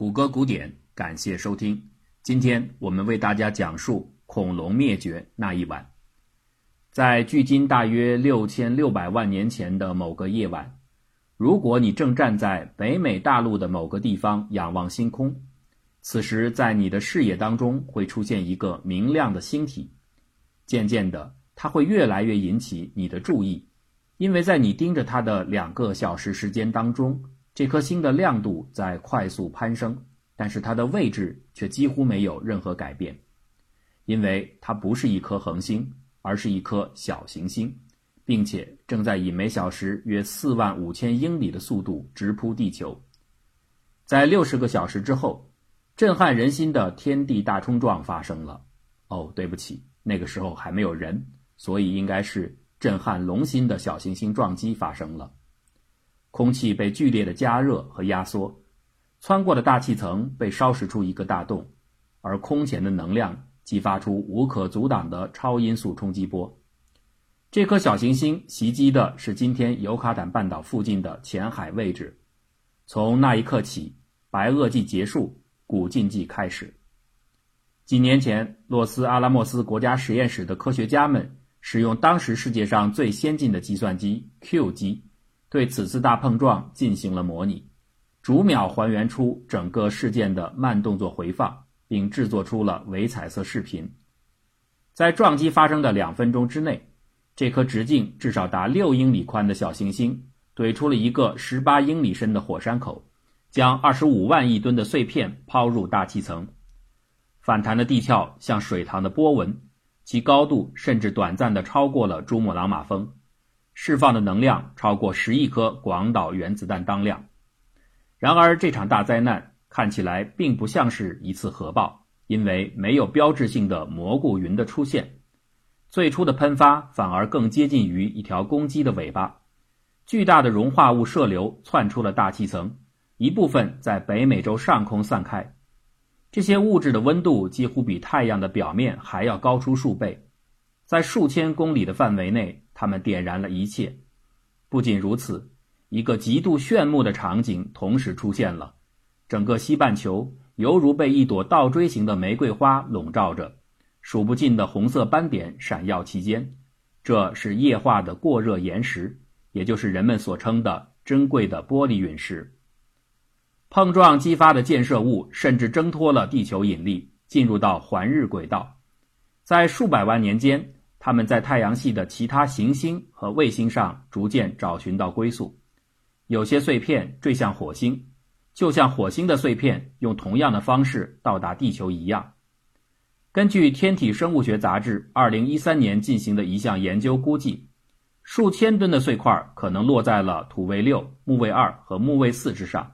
谷歌古典，感谢收听。今天我们为大家讲述恐龙灭绝那一晚。在距今大约六千六百万年前的某个夜晚，如果你正站在北美大陆的某个地方仰望星空，此时在你的视野当中会出现一个明亮的星体。渐渐的，它会越来越引起你的注意，因为在你盯着它的两个小时时间当中。这颗星的亮度在快速攀升，但是它的位置却几乎没有任何改变，因为它不是一颗恒星，而是一颗小行星，并且正在以每小时约四万五千英里的速度直扑地球。在六十个小时之后，震撼人心的天地大冲撞发生了。哦，对不起，那个时候还没有人，所以应该是震撼龙心的小行星撞击发生了。空气被剧烈的加热和压缩，穿过的大气层被烧蚀出一个大洞，而空前的能量激发出无可阻挡的超音速冲击波。这颗小行星袭击的是今天尤卡坦半岛附近的浅海位置。从那一刻起，白垩纪结束，古近纪开始。几年前，洛斯阿拉莫斯国家实验室的科学家们使用当时世界上最先进的计算机 Q 机。对此次大碰撞进行了模拟，逐秒还原出整个事件的慢动作回放，并制作出了伪彩色视频。在撞击发生的两分钟之内，这颗直径至少达六英里宽的小行星怼出了一个十八英里深的火山口，将二十五万亿吨的碎片抛入大气层。反弹的地壳像水塘的波纹，其高度甚至短暂地超过了珠穆朗玛峰。释放的能量超过十亿颗广岛原子弹当量。然而，这场大灾难看起来并不像是一次核爆，因为没有标志性的蘑菇云的出现。最初的喷发反而更接近于一条公鸡的尾巴。巨大的融化物射流窜出了大气层，一部分在北美洲上空散开。这些物质的温度几乎比太阳的表面还要高出数倍，在数千公里的范围内。他们点燃了一切。不仅如此，一个极度炫目的场景同时出现了：整个西半球犹如被一朵倒锥形的玫瑰花笼罩着，数不尽的红色斑点闪耀其间。这是液化的过热岩石，也就是人们所称的珍贵的玻璃陨石。碰撞激发的溅射物甚至挣脱了地球引力，进入到环日轨道，在数百万年间。他们在太阳系的其他行星和卫星上逐渐找寻到归宿，有些碎片坠向火星，就像火星的碎片用同样的方式到达地球一样。根据《天体生物学杂志》2013年进行的一项研究估计，数千吨的碎块可能落在了土卫六、木卫二和木卫四之上。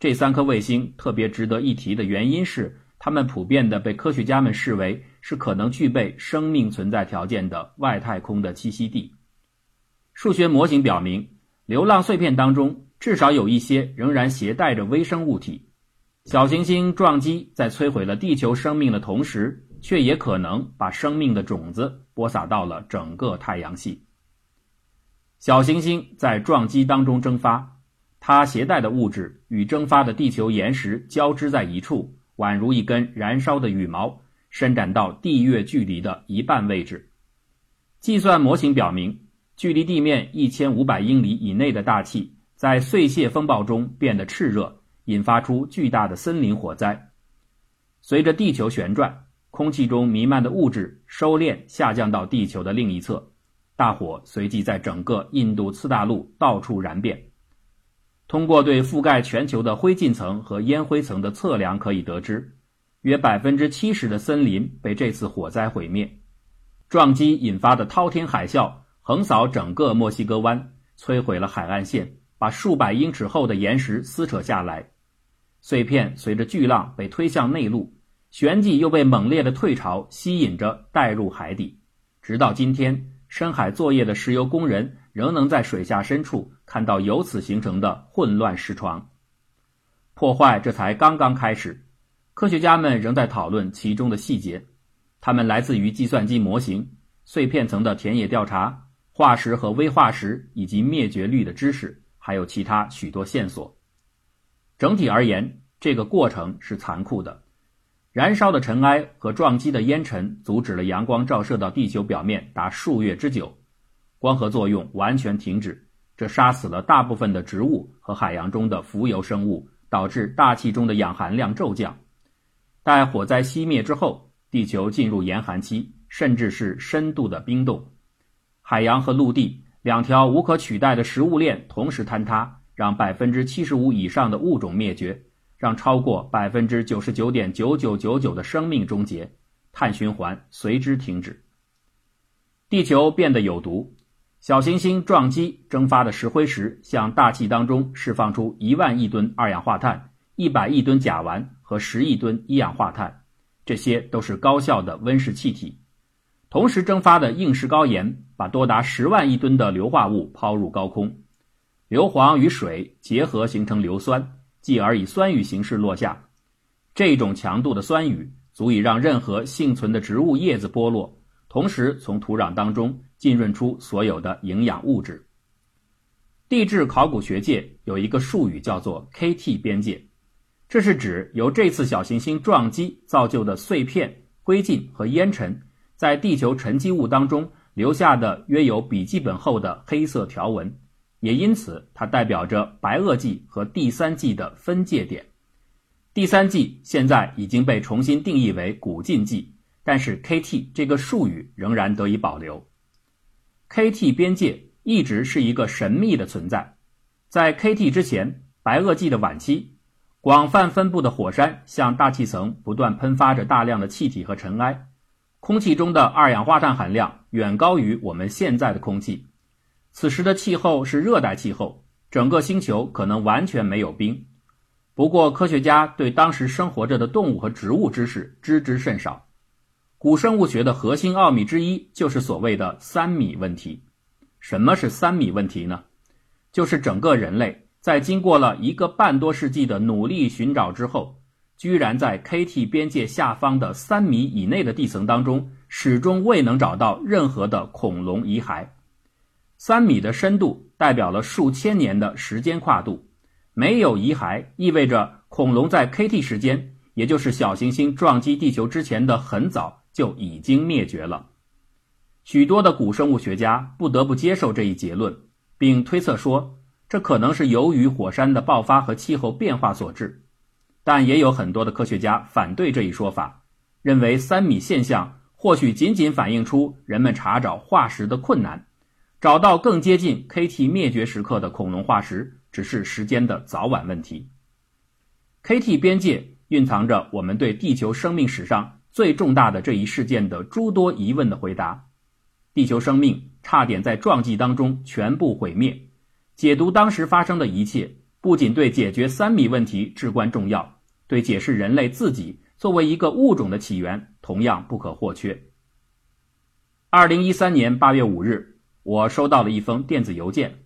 这三颗卫星特别值得一提的原因是。它们普遍的被科学家们视为是可能具备生命存在条件的外太空的栖息地。数学模型表明，流浪碎片当中至少有一些仍然携带着微生物体。小行星撞击在摧毁了地球生命的同时，却也可能把生命的种子播撒到了整个太阳系。小行星在撞击当中蒸发，它携带的物质与蒸发的地球岩石交织在一处。宛如一根燃烧的羽毛，伸展到地月距离的一半位置。计算模型表明，距离地面一千五百英里以内的大气在碎屑风暴中变得炽热，引发出巨大的森林火灾。随着地球旋转，空气中弥漫的物质收敛下降到地球的另一侧，大火随即在整个印度次大陆到处燃遍。通过对覆盖全球的灰烬层和烟灰层的测量，可以得知，约百分之七十的森林被这次火灾毁灭。撞击引发的滔天海啸横扫整个墨西哥湾，摧毁了海岸线，把数百英尺厚的岩石撕扯下来。碎片随着巨浪被推向内陆，旋即又被猛烈的退潮吸引着带入海底。直到今天，深海作业的石油工人。仍能在水下深处看到由此形成的混乱石床，破坏这才刚刚开始。科学家们仍在讨论其中的细节，它们来自于计算机模型、碎片层的田野调查、化石和微化石以及灭绝率的知识，还有其他许多线索。整体而言，这个过程是残酷的。燃烧的尘埃和撞击的烟尘阻止了阳光照射到地球表面达数月之久，光合作用完全停止，这杀死了大部分的植物和海洋中的浮游生物，导致大气中的氧含量骤降。待火灾熄灭之后，地球进入严寒期，甚至是深度的冰冻。海洋和陆地两条无可取代的食物链同时坍塌，让百分之七十五以上的物种灭绝。让超过百分之九十九点九九九九的生命终结，碳循环随之停止。地球变得有毒，小行星撞击蒸发的石灰石向大气当中释放出一万亿吨二氧化碳、一百亿吨甲烷和十亿吨一氧化碳，这些都是高效的温室气体。同时蒸发的硬石膏盐把多达十万亿吨的硫化物抛入高空，硫磺与水结合形成硫酸。继而以酸雨形式落下，这种强度的酸雨足以让任何幸存的植物叶子剥落，同时从土壤当中浸润出所有的营养物质。地质考古学界有一个术语叫做 KT 边界，这是指由这次小行星撞击造就的碎片、灰烬和烟尘在地球沉积物当中留下的约有笔记本厚的黑色条纹。也因此，它代表着白垩纪和第三纪的分界点。第三纪现在已经被重新定义为古近纪，但是 KT 这个术语仍然得以保留。KT 边界一直是一个神秘的存在。在 KT 之前，白垩纪的晚期，广泛分布的火山向大气层不断喷发着大量的气体和尘埃，空气中的二氧化碳含量远高于我们现在的空气。此时的气候是热带气候，整个星球可能完全没有冰。不过，科学家对当时生活着的动物和植物知识知之甚少。古生物学的核心奥秘之一就是所谓的“三米问题”。什么是三米问题呢？就是整个人类在经过了一个半多世纪的努力寻找之后，居然在 KT 边界下方的三米以内的地层当中，始终未能找到任何的恐龙遗骸。三米的深度代表了数千年的时间跨度，没有遗骸意味着恐龙在 KT 时间，也就是小行星撞击地球之前的很早就已经灭绝了。许多的古生物学家不得不接受这一结论，并推测说这可能是由于火山的爆发和气候变化所致。但也有很多的科学家反对这一说法，认为三米现象或许仅仅反映出人们查找化石的困难。找到更接近 KT 灭绝时刻的恐龙化石，只是时间的早晚问题。KT 边界蕴藏着我们对地球生命史上最重大的这一事件的诸多疑问的回答。地球生命差点在撞击当中全部毁灭。解读当时发生的一切，不仅对解决三米问题至关重要，对解释人类自己作为一个物种的起源同样不可或缺。二零一三年八月五日。我收到了一封电子邮件，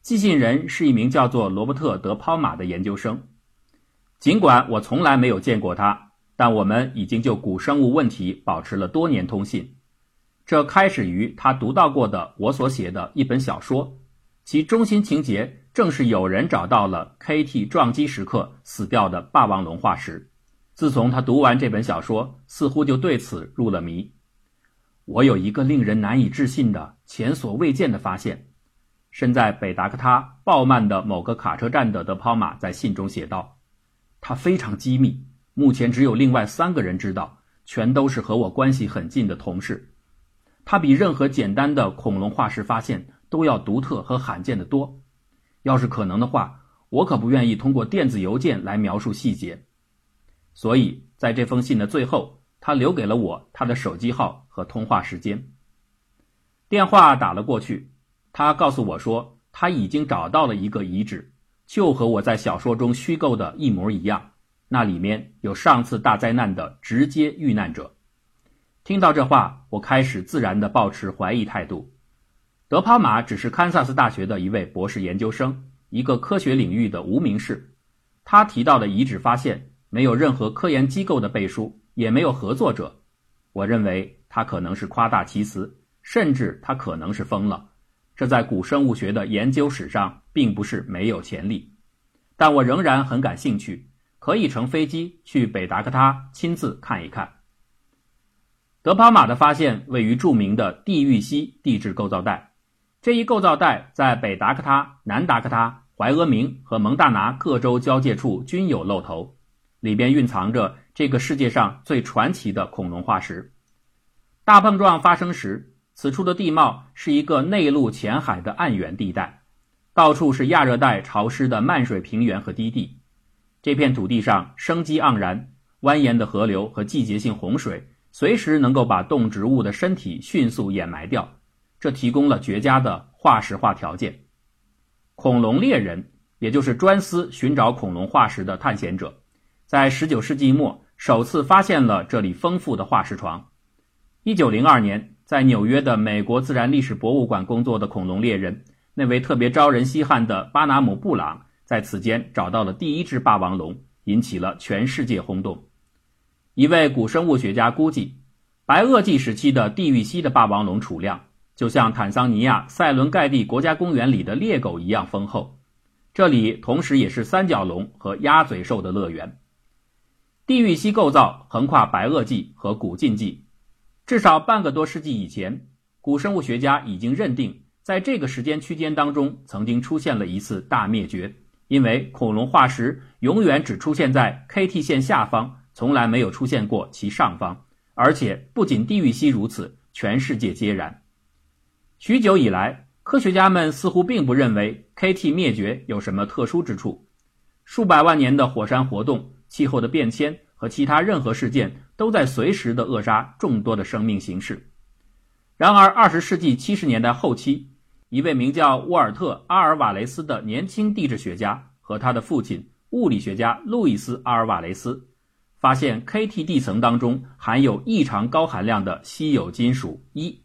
寄信人是一名叫做罗伯特·德抛马的研究生。尽管我从来没有见过他，但我们已经就古生物问题保持了多年通信。这开始于他读到过的我所写的一本小说，其中心情节正是有人找到了 KT 撞击时刻死掉的霸王龙化石。自从他读完这本小说，似乎就对此入了迷。我有一个令人难以置信的、前所未见的发现。身在北达科他鲍曼的某个卡车站的德抛马在信中写道：“他非常机密，目前只有另外三个人知道，全都是和我关系很近的同事。他比任何简单的恐龙化石发现都要独特和罕见的多。要是可能的话，我可不愿意通过电子邮件来描述细节。所以，在这封信的最后。”他留给了我他的手机号和通话时间。电话打了过去，他告诉我说他已经找到了一个遗址，就和我在小说中虚构的一模一样。那里面有上次大灾难的直接遇难者。听到这话，我开始自然的保持怀疑态度。德帕马只是堪萨斯大学的一位博士研究生，一个科学领域的无名氏。他提到的遗址发现没有任何科研机构的背书。也没有合作者，我认为他可能是夸大其词，甚至他可能是疯了。这在古生物学的研究史上并不是没有潜力，但我仍然很感兴趣，可以乘飞机去北达科他亲自看一看。德帕马的发现位于著名的地狱溪地质构造带，这一构造带在北达科他、南达科他、怀俄明和蒙大拿各州交界处均有露头，里边蕴藏着这个世界上最传奇的恐龙化石。大碰撞发生时，此处的地貌是一个内陆浅海的暗源地带，到处是亚热带潮湿的漫水平原和低地。这片土地上生机盎然，蜿蜒的河流和季节性洪水随时能够把动植物的身体迅速掩埋掉，这提供了绝佳的化石化条件。恐龙猎人，也就是专司寻找恐龙化石的探险者，在19世纪末首次发现了这里丰富的化石床。1902年，在纽约的美国自然历史博物馆工作的恐龙猎人，那位特别招人稀罕的巴拿姆布朗。在此间找到了第一只霸王龙，引起了全世界轰动。一位古生物学家估计，白垩纪时期的地域西的霸王龙储量，就像坦桑尼亚塞伦盖蒂国家公园里的猎狗一样丰厚。这里同时也是三角龙和鸭嘴兽的乐园。地域西构造横跨白垩纪和古晋纪，至少半个多世纪以前，古生物学家已经认定，在这个时间区间当中，曾经出现了一次大灭绝。因为恐龙化石永远只出现在 KT 线下方，从来没有出现过其上方，而且不仅地域西如此，全世界皆然。许久以来，科学家们似乎并不认为 KT 灭绝有什么特殊之处。数百万年的火山活动、气候的变迁和其他任何事件，都在随时的扼杀众多的生命形式。然而，二十世纪七十年代后期。一位名叫沃尔特·阿尔瓦雷斯的年轻地质学家和他的父亲物理学家路易斯·阿尔瓦雷斯发现 KT 地层当中含有异常高含量的稀有金属铱。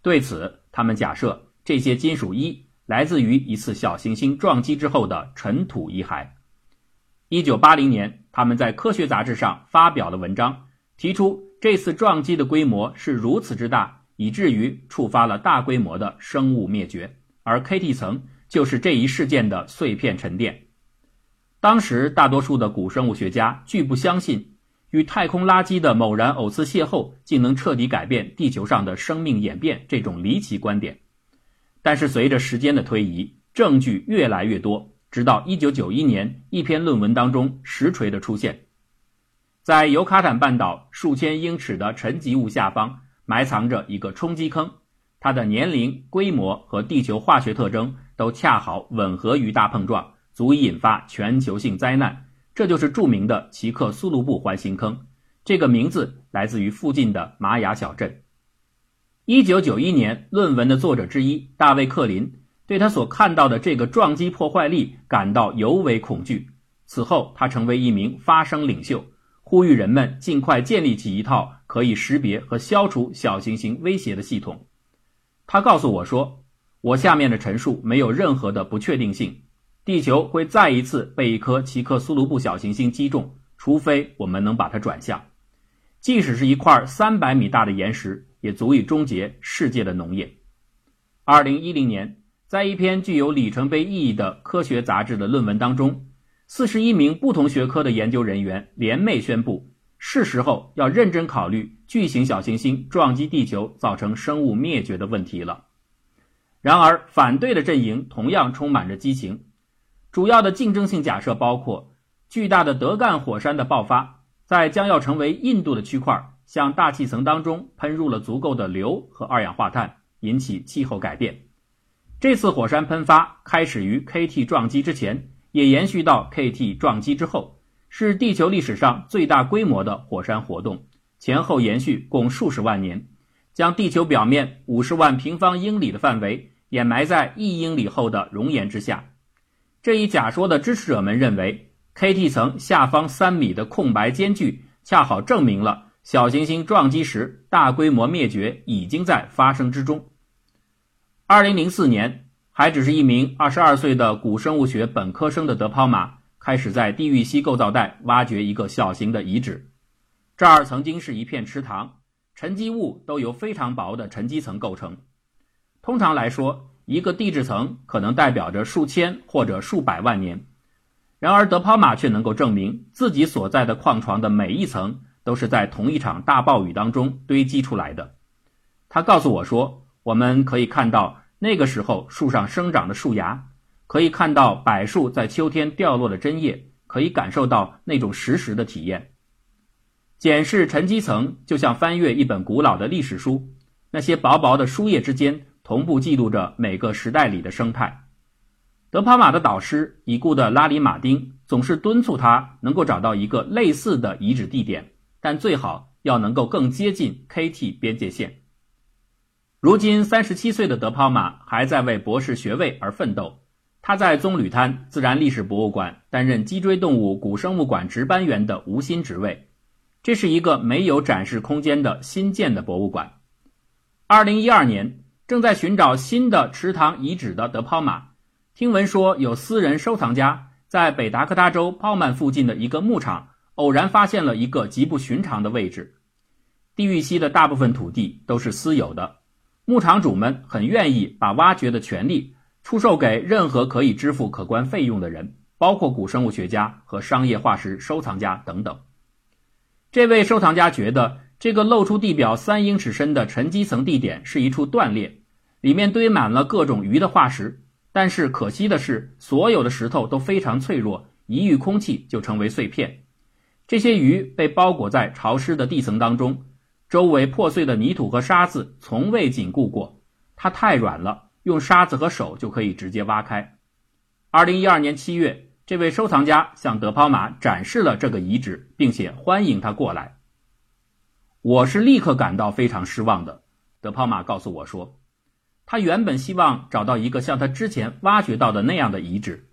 对此，他们假设这些金属一来自于一次小行星撞击之后的尘土遗骸。1980年，他们在科学杂志上发表了文章，提出这次撞击的规模是如此之大。以至于触发了大规模的生物灭绝，而 KT 层就是这一事件的碎片沉淀。当时，大多数的古生物学家拒不相信与太空垃圾的某然偶次邂逅竟能彻底改变地球上的生命演变这种离奇观点。但是，随着时间的推移，证据越来越多，直到1991年，一篇论文当中实锤的出现，在尤卡坦半岛数千英尺的沉积物下方。埋藏着一个冲击坑，它的年龄、规模和地球化学特征都恰好吻合于大碰撞，足以引发全球性灾难。这就是著名的奇克苏鲁布环形坑，这个名字来自于附近的玛雅小镇。一九九一年，论文的作者之一大卫·克林对他所看到的这个撞击破坏力感到尤为恐惧。此后，他成为一名发声领袖。呼吁人们尽快建立起一套可以识别和消除小行星威胁的系统。他告诉我说：“我下面的陈述没有任何的不确定性。地球会再一次被一颗奇克苏鲁布小行星击中，除非我们能把它转向。即使是一块三百米大的岩石，也足以终结世界的农业。”二零一零年，在一篇具有里程碑意义的科学杂志的论文当中。四十一名不同学科的研究人员联袂宣布，是时候要认真考虑巨型小行星撞击地球造成生物灭绝的问题了。然而，反对的阵营同样充满着激情。主要的竞争性假设包括：巨大的德干火山的爆发，在将要成为印度的区块向大气层当中喷入了足够的硫和二氧化碳，引起气候改变。这次火山喷发开始于 KT 撞击之前。也延续到 KT 撞击之后，是地球历史上最大规模的火山活动，前后延续共数十万年，将地球表面五十万平方英里的范围掩埋在一英里厚的熔岩之下。这一假说的支持者们认为，KT 层下方三米的空白间距恰好证明了小行星撞击时大规模灭绝已经在发生之中。二零零四年。还只是一名二十二岁的古生物学本科生的德抛马，开始在地狱西构造带挖掘一个小型的遗址。这儿曾经是一片池塘，沉积物都由非常薄的沉积层构成。通常来说，一个地质层可能代表着数千或者数百万年。然而，德抛玛却能够证明自己所在的矿床的每一层都是在同一场大暴雨当中堆积出来的。他告诉我说：“我们可以看到那个时候树上生长的树芽，可以看到柏树在秋天掉落的针叶，可以感受到那种实时的体验。检视沉积层就像翻阅一本古老的历史书，那些薄薄的书页之间同步记录着每个时代里的生态。”德帕马的导师已故的拉里·马丁总是敦促他能够找到一个类似的遗址地点，但最好要能够更接近 KT 边界线。如今三十七岁的德帕马还在为博士学位而奋斗。他在棕榈滩自然历史博物馆担任脊椎动物古生物馆值班员的无薪职位。这是一个没有展示空间的新建的博物馆。二零一二年，正在寻找新的池塘遗址的德帕马。听闻说有私人收藏家在北达科他州鲍曼附近的一个牧场偶然发现了一个极不寻常的位置。地域西的大部分土地都是私有的，牧场主们很愿意把挖掘的权利出售给任何可以支付可观费用的人，包括古生物学家和商业化石收藏家等等。这位收藏家觉得这个露出地表三英尺深的沉积层地点是一处断裂，里面堆满了各种鱼的化石。但是可惜的是，所有的石头都非常脆弱，一遇空气就成为碎片。这些鱼被包裹在潮湿的地层当中，周围破碎的泥土和沙子从未紧固过。它太软了，用沙子和手就可以直接挖开。二零一二年七月，这位收藏家向德抛马展示了这个遗址，并且欢迎他过来。我是立刻感到非常失望的，德抛马告诉我说。他原本希望找到一个像他之前挖掘到的那样的遗址，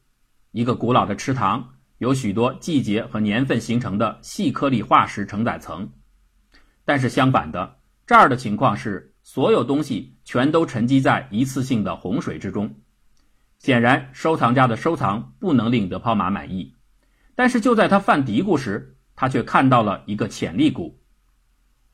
一个古老的池塘，有许多季节和年份形成的细颗粒化石承载层。但是相反的，这儿的情况是，所有东西全都沉积在一次性的洪水之中。显然，收藏家的收藏不能令德抛马满意。但是就在他犯嘀咕时，他却看到了一个潜力股：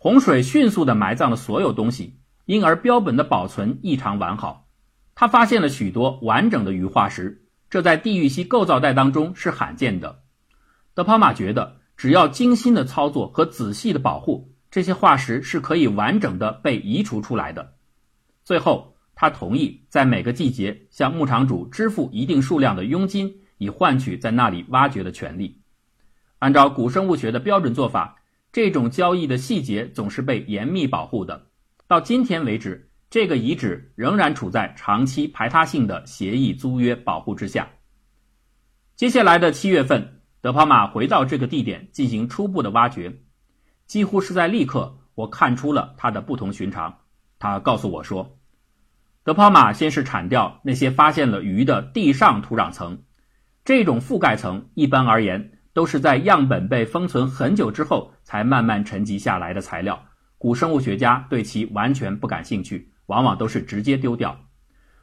洪水迅速地埋葬了所有东西。因而标本的保存异常完好，他发现了许多完整的鱼化石，这在地狱系构造带当中是罕见的。德帕马觉得，只要精心的操作和仔细的保护，这些化石是可以完整的被移除出来的。最后，他同意在每个季节向牧场主支付一定数量的佣金，以换取在那里挖掘的权利。按照古生物学的标准做法，这种交易的细节总是被严密保护的。到今天为止，这个遗址仍然处在长期排他性的协议租约保护之下。接下来的七月份，德帕马回到这个地点进行初步的挖掘，几乎是在立刻，我看出了它的不同寻常。他告诉我说，德帕马先是铲掉那些发现了鱼的地上土壤层，这种覆盖层一般而言都是在样本被封存很久之后才慢慢沉积下来的材料。古生物学家对其完全不感兴趣，往往都是直接丢掉。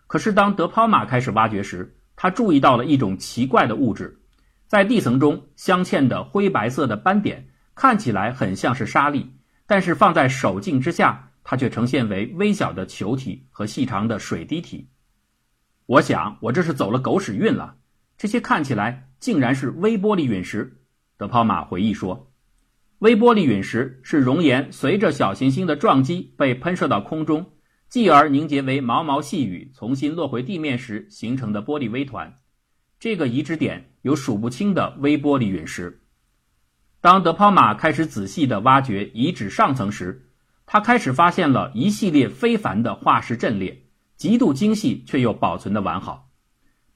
可是当德抛马开始挖掘时，他注意到了一种奇怪的物质，在地层中镶嵌的灰白色的斑点看起来很像是沙粒，但是放在手镜之下，它却呈现为微小的球体和细长的水滴体。我想，我这是走了狗屎运了。这些看起来竟然是微玻璃陨石。德抛马回忆说。微玻璃陨石是熔岩随着小行星的撞击被喷射到空中，继而凝结为毛毛细雨，重新落回地面时形成的玻璃微团。这个遗址点有数不清的微玻璃陨石。当德抛马开始仔细地挖掘遗址上层时，他开始发现了一系列非凡的化石阵列，极度精细却又保存得完好。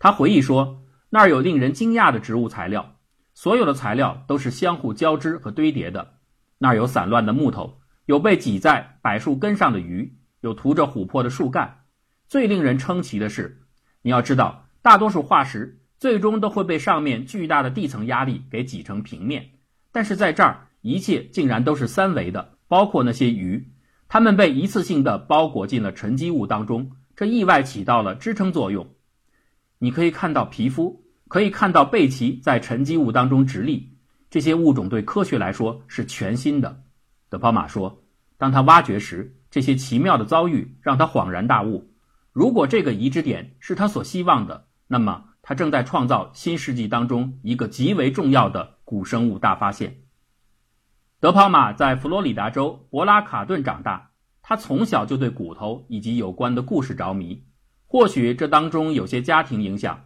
他回忆说：“那儿有令人惊讶的植物材料。”所有的材料都是相互交织和堆叠的，那儿有散乱的木头，有被挤在柏树根上的鱼，有涂着琥珀的树干。最令人称奇的是，你要知道，大多数化石最终都会被上面巨大的地层压力给挤成平面，但是在这儿，一切竟然都是三维的，包括那些鱼，它们被一次性的包裹进了沉积物当中，这意外起到了支撑作用。你可以看到皮肤。可以看到贝奇在沉积物当中直立，这些物种对科学来说是全新的。德帕马说，当他挖掘时，这些奇妙的遭遇让他恍然大悟。如果这个遗址点是他所希望的，那么他正在创造新世纪当中一个极为重要的古生物大发现。德泡玛在佛罗里达州博拉卡顿长大，他从小就对骨头以及有关的故事着迷。或许这当中有些家庭影响。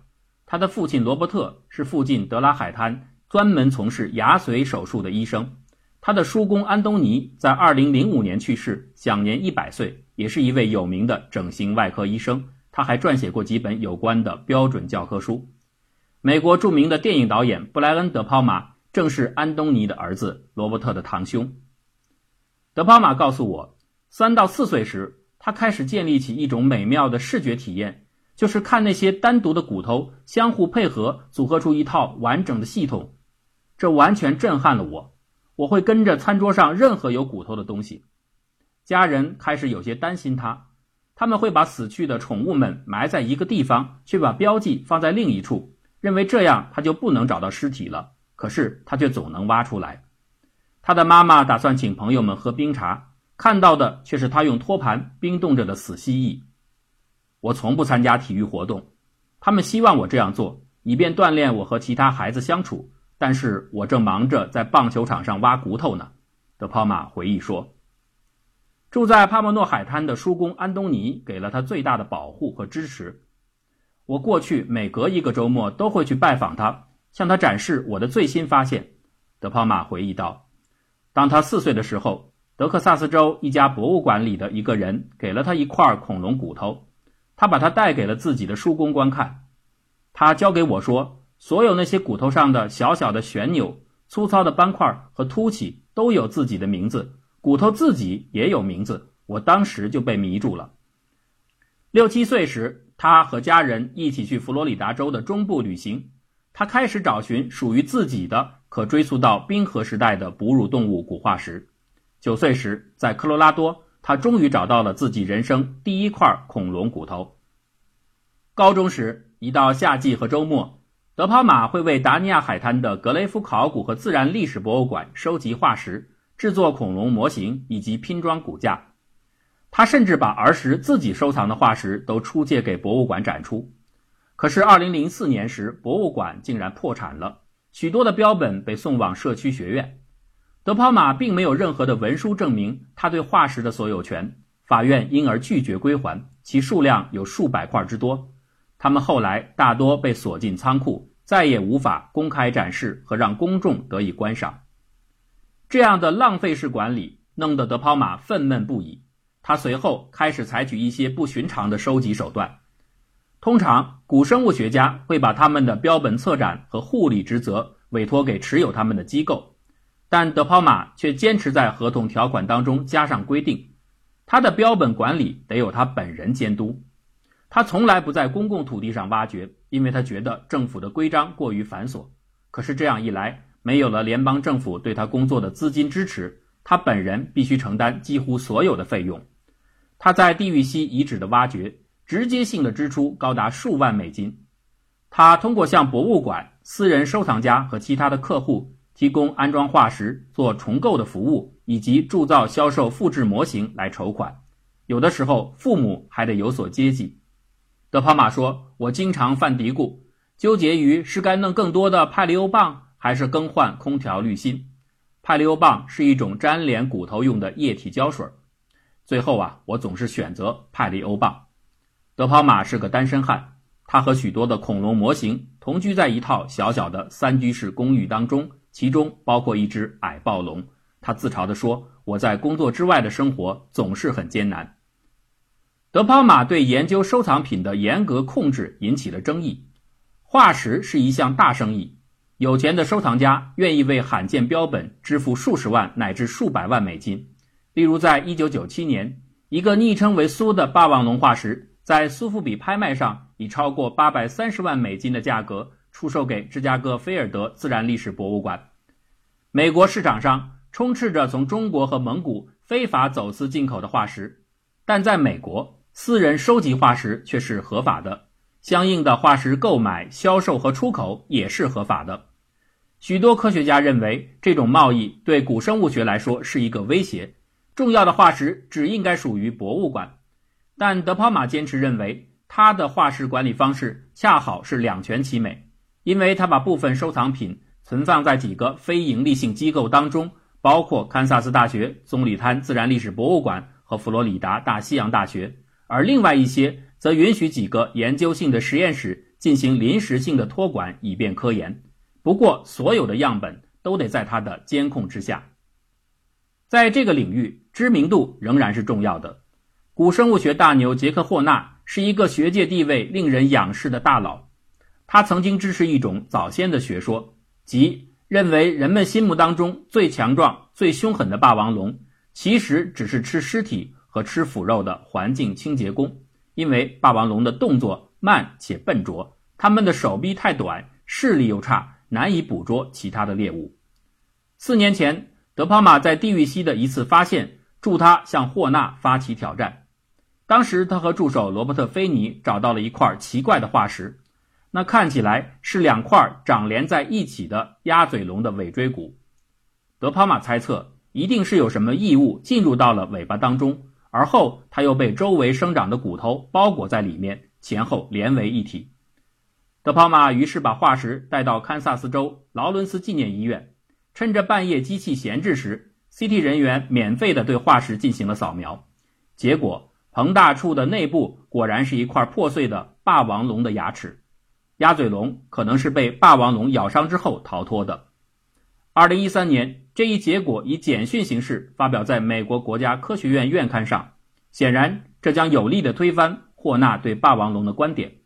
他的父亲罗伯特是附近德拉海滩专门从事牙髓手术的医生。他的叔公安东尼在2005年去世，享年100岁，也是一位有名的整形外科医生。他还撰写过几本有关的标准教科书。美国著名的电影导演布莱恩·德泡玛正是安东尼的儿子罗伯特的堂兄。德泡玛告诉我，三到四岁时，他开始建立起一种美妙的视觉体验，就是看那些单独的骨头相互配合，组合出一套完整的系统。这完全震撼了我。我会跟着餐桌上任何有骨头的东西。家人开始有些担心他，他们会把死去的宠物们埋在一个地方，却把标记放在另一处，认为这样他就不能找到尸体了。可是他却总能挖出来。他的妈妈打算请朋友们喝冰茶，看到的却是他用托盘冰冻着的死蜥蜴。我从不参加体育活动，他们希望我这样做，以便锻炼我和其他孩子相处。但是我正忙着在棒球场上挖骨头呢，德泡玛回忆说。住在帕莫诺海滩的叔公安东尼给了他最大的保护和支持。我过去每隔一个周末都会去拜访他，向他展示我的最新发现。德泡玛回忆道：“当他四岁的时候，德克萨斯州一家博物馆里的一个人给了他一块恐龙骨头，他把它带给了自己的叔公观看。他交给我说。”所有那些骨头上的小小的旋钮、粗糙的斑块和凸起都有自己的名字，骨头自己也有名字。我当时就被迷住了。六七岁时，他和家人一起去佛罗里达州的中部旅行，他开始找寻属于自己的可追溯到冰河时代的哺乳动物骨化石。九岁时，在科罗拉多，他终于找到了自己人生第一块恐龙骨头。高中时，一到夏季和周末。德帕玛会为达尼亚海滩的格雷夫考古和自然历史博物馆收集化石、制作恐龙模型以及拼装骨架。他甚至把儿时自己收藏的化石都出借给博物馆展出。可是，2004年时，博物馆竟然破产了，许多的标本被送往社区学院。德泡玛并没有任何的文书证明他对化石的所有权，法院因而拒绝归还，其数量有数百块之多。他们后来大多被锁进仓库，再也无法公开展示和让公众得以观赏。这样的浪费式管理弄得德泡玛愤懑不已。他随后开始采取一些不寻常的收集手段。通常，古生物学家会把他们的标本策展和护理职责委托给持有他们的机构，但德泡玛却坚持在合同条款当中加上规定：他的标本管理得有他本人监督。他从来不在公共土地上挖掘，因为他觉得政府的规章过于繁琐。可是这样一来，没有了联邦政府对他工作的资金支持，他本人必须承担几乎所有的费用。他在地狱溪遗址的挖掘，直接性的支出高达数万美金。他通过向博物馆、私人收藏家和其他的客户提供安装化石、做重构的服务，以及铸造、销售复制模型来筹款。有的时候，父母还得有所接济。德帕马说：“我经常犯嘀咕，纠结于是该弄更多的派利欧棒，还是更换空调滤芯。派利欧棒是一种粘连骨头用的液体胶水。最后啊，我总是选择派利欧棒。”德帕马是个单身汉，他和许多的恐龙模型同居在一套小小的三居室公寓当中，其中包括一只矮暴龙。他自嘲地说：“我在工作之外的生活总是很艰难。”德泡玛对研究收藏品的严格控制引起了争议。化石是一项大生意，有钱的收藏家愿意为罕见标本支付数十万乃至数百万美金。例如，在1997年，一个昵称为“苏”的霸王龙化石在苏富比拍卖上以超过830万美金的价格出售给芝加哥菲尔德自然历史博物馆。美国市场上充斥着从中国和蒙古非法走私进口的化石，但在美国。私人收集化石却是合法的，相应的化石购买、销售和出口也是合法的。许多科学家认为，这种贸易对古生物学来说是一个威胁。重要的化石只应该属于博物馆，但德泡玛坚持认为，他的化石管理方式恰好是两全其美，因为他把部分收藏品存放在几个非营利性机构当中，包括堪萨斯大学棕榈滩自然历史博物馆和佛罗里达大西洋大学，而另外一些则允许几个研究性的实验室进行临时性的托管，以便科研。不过，所有的样本都得在他的监控之下。在这个领域，知名度仍然是重要的。古生物学大牛杰克霍纳是一个学界地位令人仰视的大佬。他曾经支持一种早先的学说，即认为人们心目当中最强壮、最凶狠的霸王龙，其实只是吃尸体和吃腐肉的环境清洁工。因为霸王龙的动作慢且笨拙，它们的手臂太短，视力又差，难以捕捉其他的猎物。四年前。德帕马在地狱溪的一次发现，助他向霍纳发起挑战。当时他和助手罗伯特·菲尼找到了一块奇怪的化石，那看起来是两块长连在一起的鸭嘴龙的尾椎骨。德帕马猜测，一定是有什么异物进入到了尾巴当中，而后它又被周围生长的骨头包裹在里面，前后连为一体。德帕马于是把化石带到堪萨斯州劳伦斯纪念医院。趁着半夜机器闲置时，CT 人员免费的对化石进行了扫描，结果膨大处的内部果然是一块破碎的霸王龙的牙齿，鸭嘴龙可能是被霸王龙咬伤之后逃脱的。二零一三年，这一结果以简讯形式发表在美国国家科学院院刊上，显然这将有力的推翻霍纳对霸王龙的观点。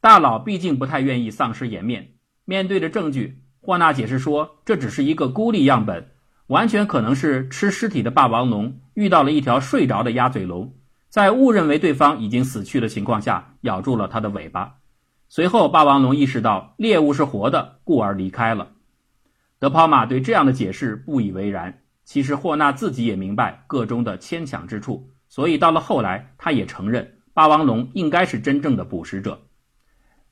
大佬毕竟不太愿意丧失颜面，面对着证据。霍纳解释说：“这只是一个孤立样本，完全可能是吃尸体的霸王龙遇到了一条睡着的鸭嘴龙，在误认为对方已经死去的情况下咬住了它的尾巴。随后，霸王龙意识到猎物是活的，故而离开了。”德泡马对这样的解释不以为然。其实，霍纳自己也明白个中的牵强之处，所以到了后来，他也承认霸王龙应该是真正的捕食者。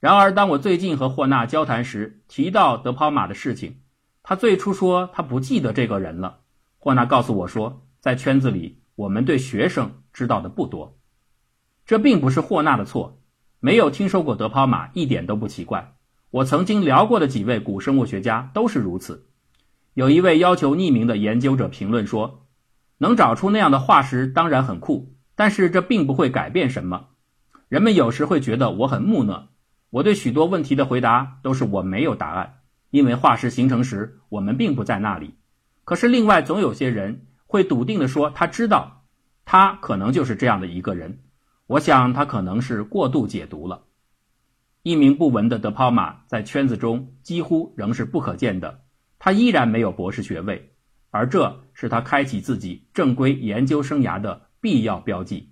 然而，当我最近和霍纳交谈时，提到德泡马的事情，他最初说他不记得这个人了。霍纳告诉我说，在圈子里，我们对学生知道的不多。这并不是霍纳的错，没有听说过德泡马一点都不奇怪。我曾经聊过的几位古生物学家都是如此。有一位要求匿名的研究者评论说：“能找出那样的化石当然很酷，但是这并不会改变什么。人们有时会觉得我很木讷。”我对许多问题的回答都是我没有答案，因为化石形成时我们并不在那里。可是另外总有些人会笃定地说他知道，他可能就是这样的一个人。我想他可能是过度解读了。一名不闻的德泡马在圈子中几乎仍是不可见的，他依然没有博士学位，而这是他开启自己正规研究生涯的必要标记。